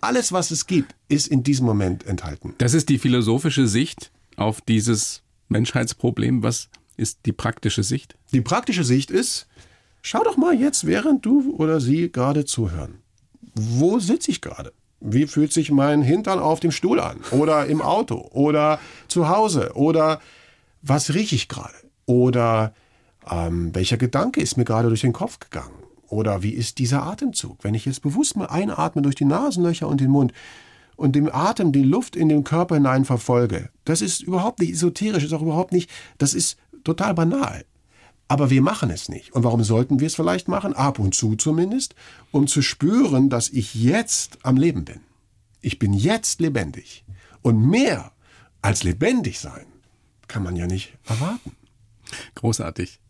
alles, was es gibt, ist in diesem Moment enthalten. Das ist die philosophische Sicht auf dieses Menschheitsproblem. Was ist die praktische Sicht? Die praktische Sicht ist, Schau doch mal jetzt, während du oder sie gerade zuhören. Wo sitze ich gerade? Wie fühlt sich mein Hintern auf dem Stuhl an? Oder im Auto? Oder zu Hause? Oder was rieche ich gerade? Oder ähm, welcher Gedanke ist mir gerade durch den Kopf gegangen? Oder wie ist dieser Atemzug? Wenn ich jetzt bewusst mal einatme durch die Nasenlöcher und den Mund und dem Atem die Luft in den Körper hinein verfolge, das ist überhaupt nicht esoterisch, ist auch überhaupt nicht, das ist total banal. Aber wir machen es nicht. Und warum sollten wir es vielleicht machen? Ab und zu zumindest, um zu spüren, dass ich jetzt am Leben bin. Ich bin jetzt lebendig. Und mehr als lebendig sein kann man ja nicht erwarten. Großartig.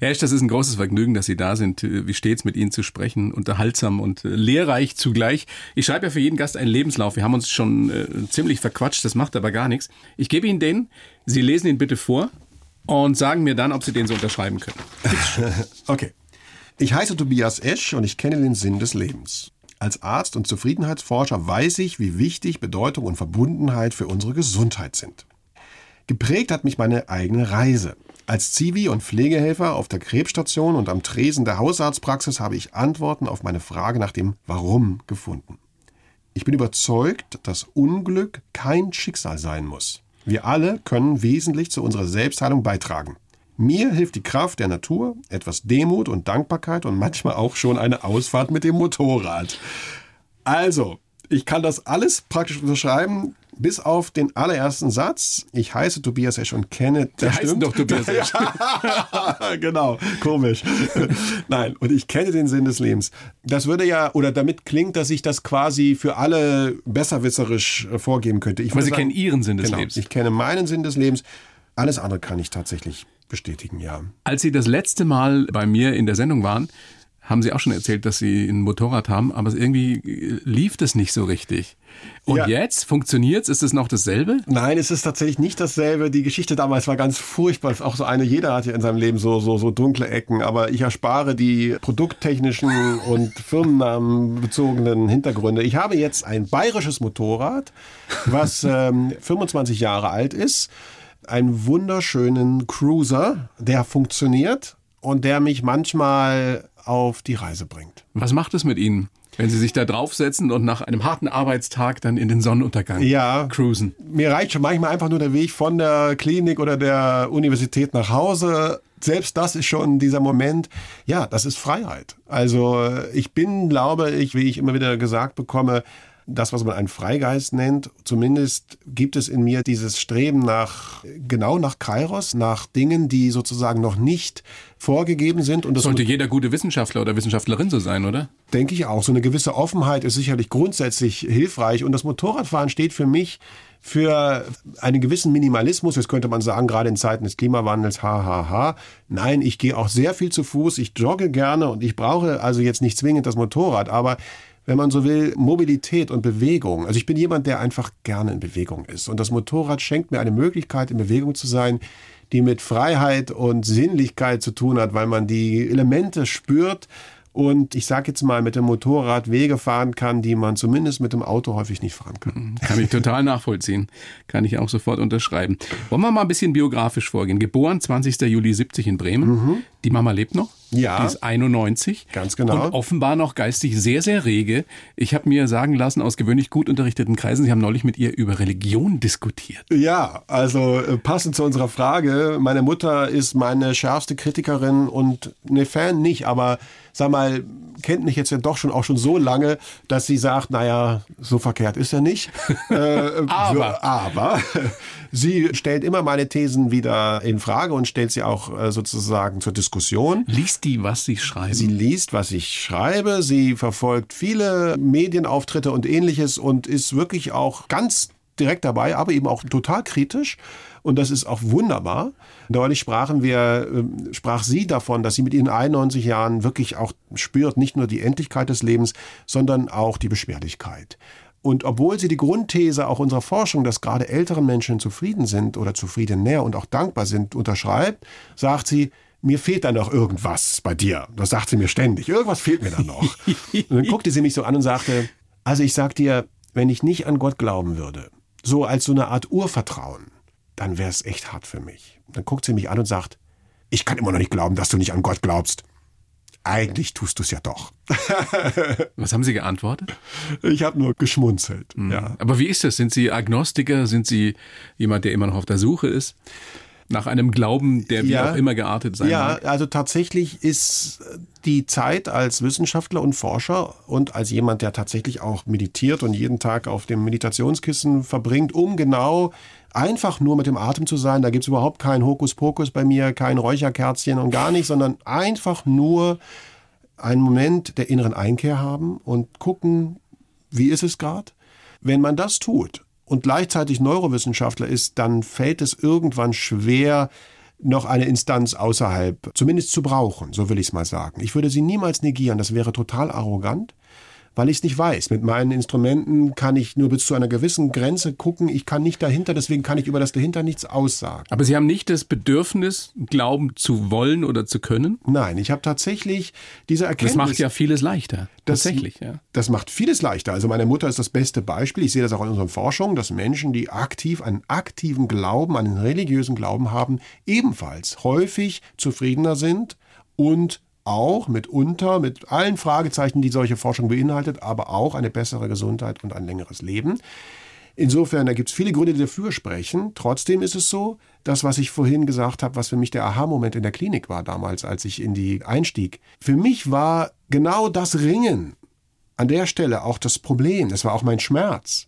Herr Esch, das ist ein großes Vergnügen, dass Sie da sind, wie stets mit Ihnen zu sprechen, unterhaltsam und lehrreich zugleich. Ich schreibe ja für jeden Gast einen Lebenslauf. Wir haben uns schon äh, ziemlich verquatscht, das macht aber gar nichts. Ich gebe Ihnen den, Sie lesen ihn bitte vor und sagen mir dann, ob Sie den so unterschreiben können. okay. Ich heiße Tobias Esch und ich kenne den Sinn des Lebens. Als Arzt und Zufriedenheitsforscher weiß ich, wie wichtig Bedeutung und Verbundenheit für unsere Gesundheit sind. Geprägt hat mich meine eigene Reise. Als Zivi und Pflegehelfer auf der Krebsstation und am Tresen der Hausarztpraxis habe ich Antworten auf meine Frage nach dem Warum gefunden. Ich bin überzeugt, dass Unglück kein Schicksal sein muss. Wir alle können wesentlich zu unserer Selbstheilung beitragen. Mir hilft die Kraft der Natur, etwas Demut und Dankbarkeit und manchmal auch schon eine Ausfahrt mit dem Motorrad. Also, ich kann das alles praktisch unterschreiben, bis auf den allerersten Satz. Ich heiße Tobias Esch und kenne. Der heißt doch Tobias Esch. genau, komisch. Nein, und ich kenne den Sinn des Lebens. Das würde ja, oder damit klingt, dass ich das quasi für alle besserwisserisch äh, vorgeben könnte. Ich Aber Sie sagen, kennen Ihren Sinn des genau, Lebens. Ich kenne meinen Sinn des Lebens. Alles andere kann ich tatsächlich bestätigen, ja. Als Sie das letzte Mal bei mir in der Sendung waren, haben Sie auch schon erzählt, dass Sie ein Motorrad haben, aber irgendwie äh, lief das nicht so richtig. Und Ja. jetzt funktioniert's? Ist es noch dasselbe? Nein, es ist tatsächlich nicht dasselbe. Die Geschichte damals war ganz furchtbar. Auch so eine, jeder hat ja in seinem Leben so, so, so dunkle Ecken. Aber ich erspare die produkttechnischen und firmennamenbezogenen Hintergründe. Ich habe jetzt ein bayerisches Motorrad, was ähm, 25 Jahre alt ist. Einen wunderschönen Cruiser, der funktioniert und der mich manchmal auf die Reise bringt. Was macht es mit Ihnen, wenn Sie sich da draufsetzen und nach einem harten Arbeitstag dann in den Sonnenuntergang Ja. cruisen? Mir reicht schon manchmal einfach nur der Weg von der Klinik oder der Universität nach Hause. Selbst das ist schon dieser Moment. Ja, das ist Freiheit. Also ich bin, glaube ich, wie ich immer wieder gesagt bekomme, das, was man einen Freigeist nennt, zumindest gibt es in mir dieses Streben nach, genau nach Kairos, nach Dingen, die sozusagen noch nicht vorgegeben sind. Und das Sollte jeder gute Wissenschaftler oder Wissenschaftlerin so sein, oder? denke ich auch. So eine gewisse Offenheit ist sicherlich grundsätzlich hilfreich. Und das Motorradfahren steht für mich für einen gewissen Minimalismus. Jetzt könnte man sagen, gerade in Zeiten des Klimawandels, ha, ha, ha. Nein, ich gehe auch sehr viel zu Fuß. Ich jogge gerne und ich brauche also jetzt nicht zwingend das Motorrad. Aber wenn man so will, Mobilität und Bewegung. Also ich bin jemand, der einfach gerne in Bewegung ist. Und das Motorrad schenkt mir eine Möglichkeit, in Bewegung zu sein, die mit Freiheit und Sinnlichkeit zu tun hat, weil man die Elemente spürt und ich sage jetzt mal mit dem Motorrad Wege fahren kann, die man zumindest mit dem Auto häufig nicht fahren kann. Kann ich total nachvollziehen. Kann ich auch sofort unterschreiben. Wollen wir mal ein bisschen biografisch vorgehen? Geboren 20. Juli 70 in Bremen. Die Mama lebt noch. Ja. Die ist 91. Ganz genau. Und offenbar noch geistig sehr, sehr rege. Ich habe mir sagen lassen aus gewöhnlich gut unterrichteten Kreisen, Sie haben neulich mit ihr über Religion diskutiert. Ja, also äh, passend zu unserer Frage, meine Mutter ist meine schärfste Kritikerin und ne Fan nicht, aber sag mal, kennt mich jetzt ja doch schon auch schon so lange, dass sie sagt, naja, so verkehrt ist er nicht. äh, Aber. aber sie stellt immer meine Thesen wieder in Frage und stellt sie auch äh, sozusagen zur Diskussion. Liest die, was Sie schreiben? Sie liest, was ich schreibe, sie verfolgt viele Medienauftritte und ähnliches und ist wirklich auch ganz direkt dabei, aber eben auch total kritisch. Und das ist auch wunderbar. Neulich sprachen wir, äh, sprach sie davon, dass sie mit ihren 91 Jahren wirklich auch spürt, nicht nur die Endlichkeit des Lebens, sondern auch die Beschwerlichkeit. Und obwohl sie die Grundthese auch unserer Forschung, dass gerade ältere Menschen zufrieden sind oder zufriedener und auch dankbar sind, unterschreibt, sagt sie, mir fehlt da noch irgendwas bei dir. Das sagt sie mir ständig. Irgendwas fehlt mir da noch. und dann guckte sie mich so an und sagte, also ich sag dir, wenn ich nicht an Gott glauben würde, so als so eine Art Urvertrauen, dann wäre es echt hart für mich. Dann guckt sie mich an und sagt, ich kann immer noch nicht glauben, dass du nicht an Gott glaubst. Eigentlich tust du es ja doch. Was haben Sie geantwortet? Ich habe nur geschmunzelt. Ja. Aber wie ist das? Sind Sie Agnostiker? Sind Sie jemand, der immer noch auf der Suche ist? Nach einem Glauben, der wie Ja. auch immer geartet sein Ja, mag? also tatsächlich ist die Zeit als Wissenschaftler und Forscher und als jemand, der tatsächlich auch meditiert und jeden Tag auf dem Meditationskissen verbringt, um genau einfach nur mit dem Atem zu sein. Da gibt's überhaupt kein Hokuspokus bei mir, kein Räucherkerzchen und gar nicht, sondern einfach nur einen Moment der inneren Einkehr haben und gucken, wie ist es gerade. Wenn man das tut und gleichzeitig Neurowissenschaftler ist, dann fällt es irgendwann schwer, noch eine Instanz außerhalb zumindest zu brauchen, so will ich es mal sagen. Ich würde sie niemals negieren, das wäre total arrogant, weil ich es nicht weiß. Mit meinen Instrumenten kann ich nur bis zu einer gewissen Grenze gucken, ich kann nicht dahinter, deswegen kann ich über das dahinter nichts aussagen. Aber Sie haben nicht das Bedürfnis, glauben zu wollen oder zu können? Nein, ich habe tatsächlich diese Erkenntnis. Das macht ja vieles leichter. Das- Tatsächlich, ja. Das macht vieles leichter. Also meine Mutter ist das beste Beispiel. Ich sehe das auch in unseren Forschungen, dass Menschen, die aktiv einen aktiven Glauben, einen religiösen Glauben haben, ebenfalls häufig zufriedener sind und auch mitunter mit allen Fragezeichen, die solche Forschung beinhaltet, aber auch eine bessere Gesundheit und ein längeres Leben. Insofern, da gibt es viele Gründe, die dafür sprechen. Trotzdem ist es so, das, was ich vorhin gesagt habe, was für mich der Aha-Moment in der Klinik war damals, als ich in die einstieg. Für mich war genau das Ringen an der Stelle auch das Problem. Das war auch mein Schmerz.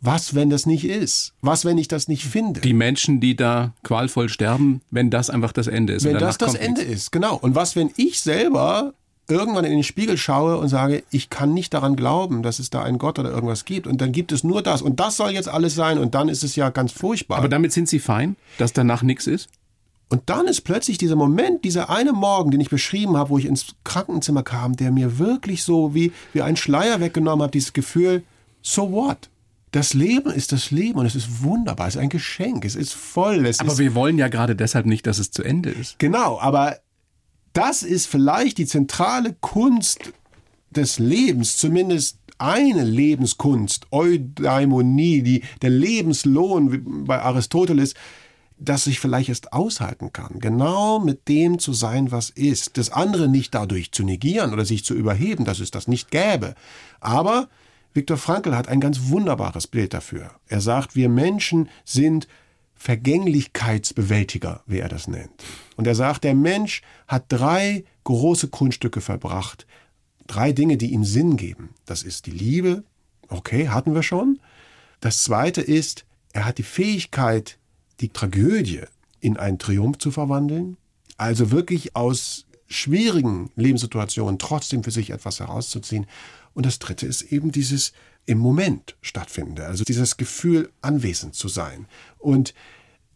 Was, wenn das nicht ist? Was, wenn ich das nicht finde? Die Menschen, die da qualvoll sterben, wenn das einfach das Ende ist. wenn das das Ende nichts. ist, genau. Und was, wenn ich selber irgendwann in den Spiegel schaue und sage, ich kann nicht daran glauben, dass es da einen Gott oder irgendwas gibt. Und dann gibt es nur das. Und das soll jetzt alles sein. Und dann ist es ja ganz furchtbar. Aber damit sind Sie fein, dass danach nichts ist? Und dann ist plötzlich dieser Moment, dieser eine Morgen, den ich beschrieben habe, wo ich ins Krankenzimmer kam, der mir wirklich so wie, wie ein Schleier weggenommen hat, dieses Gefühl, so what? Das Leben ist das Leben und es ist wunderbar, es ist ein Geschenk, es ist voll. Es aber ist, wir wollen ja gerade deshalb nicht, dass es zu Ende ist. Genau, aber das ist vielleicht die zentrale Kunst des Lebens, zumindest eine Lebenskunst, Eudaimonie, die, der Lebenslohn bei Aristoteles, das ich vielleicht erst aushalten kann, genau mit dem zu sein, was ist, das andere nicht dadurch zu negieren oder sich zu überheben, dass es das nicht gäbe. Aber Viktor Frankl hat ein ganz wunderbares Bild dafür. Er sagt, wir Menschen sind Vergänglichkeitsbewältiger, wie er das nennt. Und er sagt, der Mensch hat drei große Kunststücke verbracht. Drei Dinge, die ihm Sinn geben. Das ist die Liebe, okay, hatten wir schon. Das zweite ist, er hat die Fähigkeit, die Tragödie in einen Triumph zu verwandeln. Also wirklich aus schwierigen Lebenssituationen trotzdem für sich etwas herauszuziehen. Und das dritte ist eben dieses im Moment stattfindende, also dieses Gefühl, anwesend zu sein. Und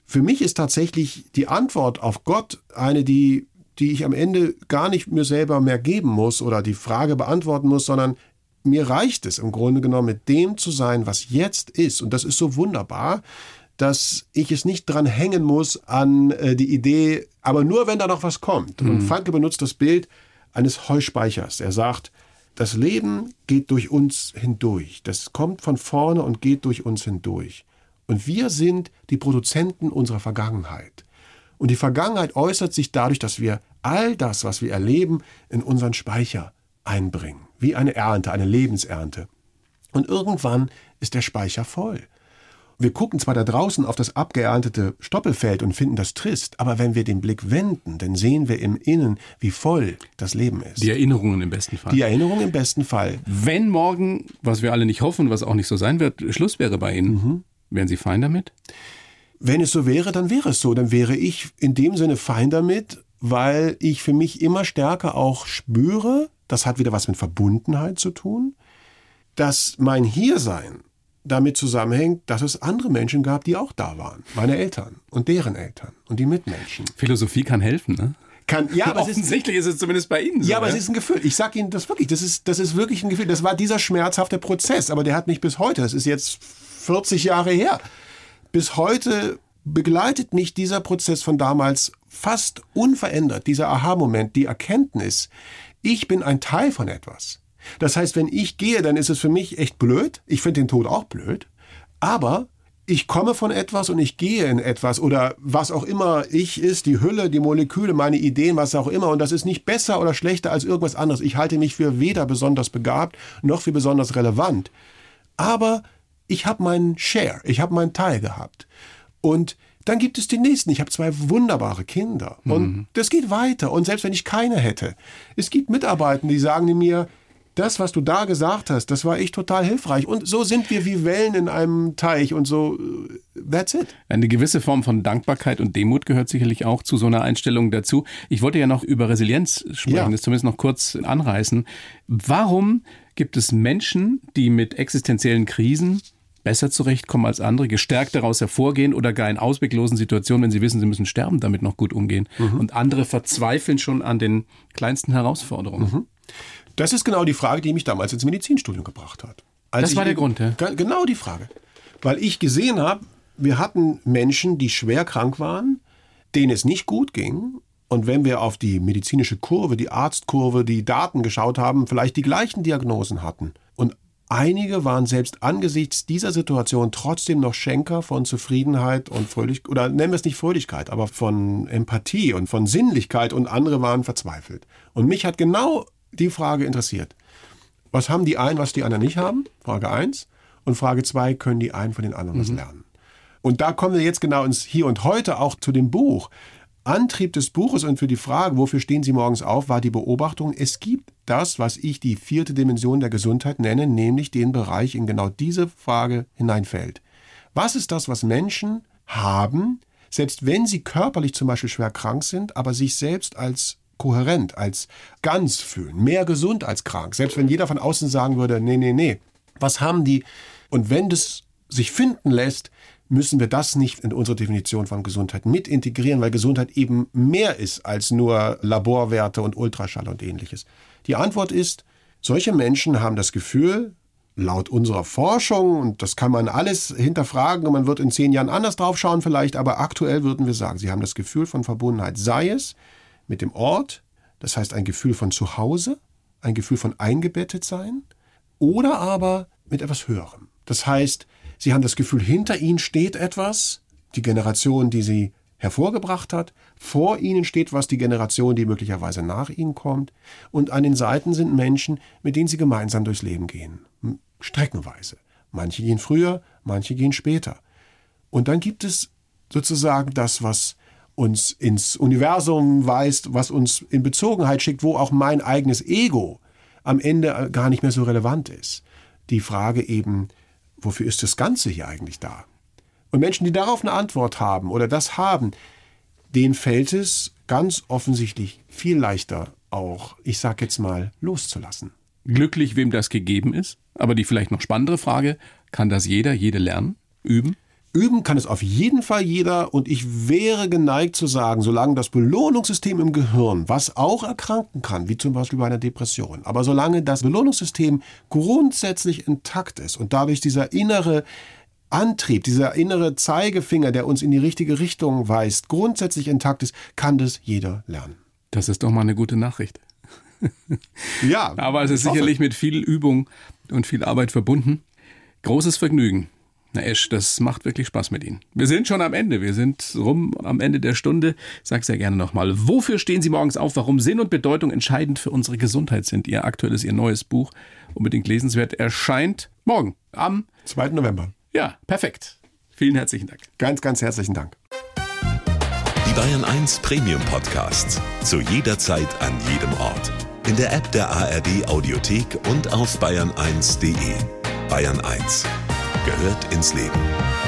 für mich ist tatsächlich die Antwort auf Gott eine, die, die ich am Ende gar nicht mir selber mehr geben muss oder die Frage beantworten muss, sondern mir reicht es im Grunde genommen, mit dem zu sein, was jetzt ist. Und das ist so wunderbar, dass ich es nicht dran hängen muss an äh, die Idee, aber nur wenn da noch was kommt. Mhm. Und Franke benutzt das Bild eines Heuspeichers. Er sagt, das Leben geht durch uns hindurch. Das kommt von vorne und geht durch uns hindurch. Und wir sind die Produzenten unserer Vergangenheit. Und die Vergangenheit äußert sich dadurch, dass wir all das, was wir erleben, in unseren Speicher einbringen. Wie eine Ernte, eine Lebensernte. Und irgendwann ist der Speicher voll. Wir gucken zwar da draußen auf das abgeerntete Stoppelfeld und finden das trist, aber wenn wir den Blick wenden, dann sehen wir im Innen, wie voll das Leben ist. Die Erinnerungen im besten Fall. Die Erinnerungen im besten Fall. Wenn morgen, was wir alle nicht hoffen, was auch nicht so sein wird, Schluss wäre bei Ihnen, mhm. wären Sie fein damit? Wenn es so wäre, dann wäre es so. Dann wäre ich in dem Sinne fein damit, weil ich für mich immer stärker auch spüre, das hat wieder was mit Verbundenheit zu tun, dass mein Hiersein damit zusammenhängt, dass es andere Menschen gab, die auch da waren. Meine Eltern und deren Eltern und die Mitmenschen. Philosophie kann helfen, ne? Kann, ja, aber Offensichtlich ist, ist, es zumindest bei Ihnen so. Ja, aber ja? es ist ein Gefühl. Ich sage Ihnen das wirklich. Das ist, das ist wirklich ein Gefühl. Das war dieser schmerzhafte Prozess, aber der hat mich bis heute, das ist jetzt 40 Jahre her, bis heute begleitet mich dieser Prozess von damals fast unverändert. Dieser Aha-Moment, die Erkenntnis, ich bin ein Teil von etwas. Das heißt, wenn ich gehe, dann ist es für mich echt blöd. Ich finde den Tod auch blöd. Aber ich komme von etwas und ich gehe in etwas oder was auch immer ich ist, die Hülle, die Moleküle, meine Ideen, was auch immer. Und das ist nicht besser oder schlechter als irgendwas anderes. Ich halte mich für weder besonders begabt noch für besonders relevant. Aber ich habe meinen Share, ich habe meinen Teil gehabt. Und dann gibt es den nächsten. Ich habe zwei wunderbare Kinder. Und mhm. das geht weiter. Und selbst wenn ich keine hätte, es gibt Mitarbeiter, die sagen mir, das, was du da gesagt hast, das war echt total hilfreich. Und so sind wir wie Wellen in einem Teich und so, that's it. Eine gewisse Form von Dankbarkeit und Demut gehört sicherlich auch zu so einer Einstellung dazu. Ich wollte ja noch über Resilienz sprechen, ja. das zumindest noch kurz anreißen. Warum gibt es Menschen, die mit existenziellen Krisen besser zurechtkommen als andere, gestärkt daraus hervorgehen oder gar in ausweglosen Situationen, wenn sie wissen, sie müssen sterben, damit noch gut umgehen. Mhm. Und andere verzweifeln schon an den kleinsten Herausforderungen. Mhm. Das ist genau die Frage, die mich damals ins Medizinstudium gebracht hat. Als das war der Grund, ja? Genau die Frage. Weil ich gesehen habe, wir hatten Menschen, die schwer krank waren, denen es nicht gut ging. Und wenn wir auf die medizinische Kurve, die Arztkurve, die Daten geschaut haben, vielleicht die gleichen Diagnosen hatten. Und einige waren selbst angesichts dieser Situation trotzdem noch Schenker von Zufriedenheit und Fröhlichkeit, oder nennen wir es nicht Fröhlichkeit, aber von Empathie und von Sinnlichkeit und andere waren verzweifelt. Und mich hat genau die Frage interessiert. Was haben die einen, was die anderen nicht haben? Frage 1. Und Frage 2, können die einen von den anderen mhm. was lernen? Und da kommen wir jetzt genau ins Hier und Heute auch zu dem Buch. Antrieb des Buches und für die Frage, wofür stehen Sie morgens auf, war die Beobachtung, es gibt das, was ich die vierte Dimension der Gesundheit nenne, nämlich den Bereich, in genau diese Frage hineinfällt. Was ist das, was Menschen haben, selbst wenn sie körperlich zum Beispiel schwer krank sind, aber sich selbst als kohärent, als ganz fühlen, mehr gesund als krank. Selbst wenn jeder von außen sagen würde, nee, nee, nee. Was haben die? Und wenn das sich finden lässt, müssen wir das nicht in unsere Definition von Gesundheit mit integrieren, weil Gesundheit eben mehr ist als nur Laborwerte und Ultraschall und ähnliches. Die Antwort ist, solche Menschen haben das Gefühl, laut unserer Forschung, und das kann man alles hinterfragen und man wird in zehn Jahren anders drauf schauen vielleicht, aber aktuell würden wir sagen, sie haben das Gefühl von Verbundenheit, sei es mit dem Ort, das heißt ein Gefühl von Zuhause, ein Gefühl von eingebettet sein, oder aber mit etwas Höherem. Das heißt, sie haben das Gefühl, hinter ihnen steht etwas, die Generation, die sie hervorgebracht hat, vor ihnen steht was, die Generation, die möglicherweise nach ihnen kommt, und an den Seiten sind Menschen, mit denen sie gemeinsam durchs Leben gehen streckenweise. Manche gehen früher, manche gehen später. Und dann gibt es sozusagen das, was uns ins Universum weist, was uns in Bezogenheit schickt, wo auch mein eigenes Ego am Ende gar nicht mehr so relevant ist. Die Frage eben, wofür ist das Ganze hier eigentlich da? Und Menschen, die darauf eine Antwort haben oder das haben, denen fällt es ganz offensichtlich viel leichter auch, ich sag jetzt mal, loszulassen glücklich, wem das gegeben ist. Aber die vielleicht noch spannendere Frage, kann das jeder, jede lernen, üben? Üben kann es auf jeden Fall jeder und ich wäre geneigt zu sagen, solange das Belohnungssystem im Gehirn, was auch erkranken kann, wie zum Beispiel bei einer Depression, aber solange das Belohnungssystem grundsätzlich intakt ist und dadurch dieser innere Antrieb, dieser innere Zeigefinger, der uns in die richtige Richtung weist, grundsätzlich intakt ist, kann das jeder lernen. Das ist doch mal eine gute Nachricht. ja. Aber es ist sicherlich mit viel Übung und viel Arbeit verbunden. Großes Vergnügen. Na Esch, das macht wirklich Spaß mit Ihnen. Wir sind schon am Ende. Wir sind rum am Ende der Stunde. Sag's ja gerne nochmal. Wofür stehen Sie morgens auf? Warum Sinn und Bedeutung entscheidend für unsere Gesundheit sind? Ihr aktuelles, Ihr neues Buch, unbedingt lesenswert, erscheint morgen am 2. November. Ja, perfekt. Vielen herzlichen Dank. Ganz, ganz herzlichen Dank. Die Bayern 1 Premium Podcasts. Zu jeder Zeit, an jedem Ort in der App der ARD Audiothek und auf bayern1.de. Bayern 1 gehört ins Leben.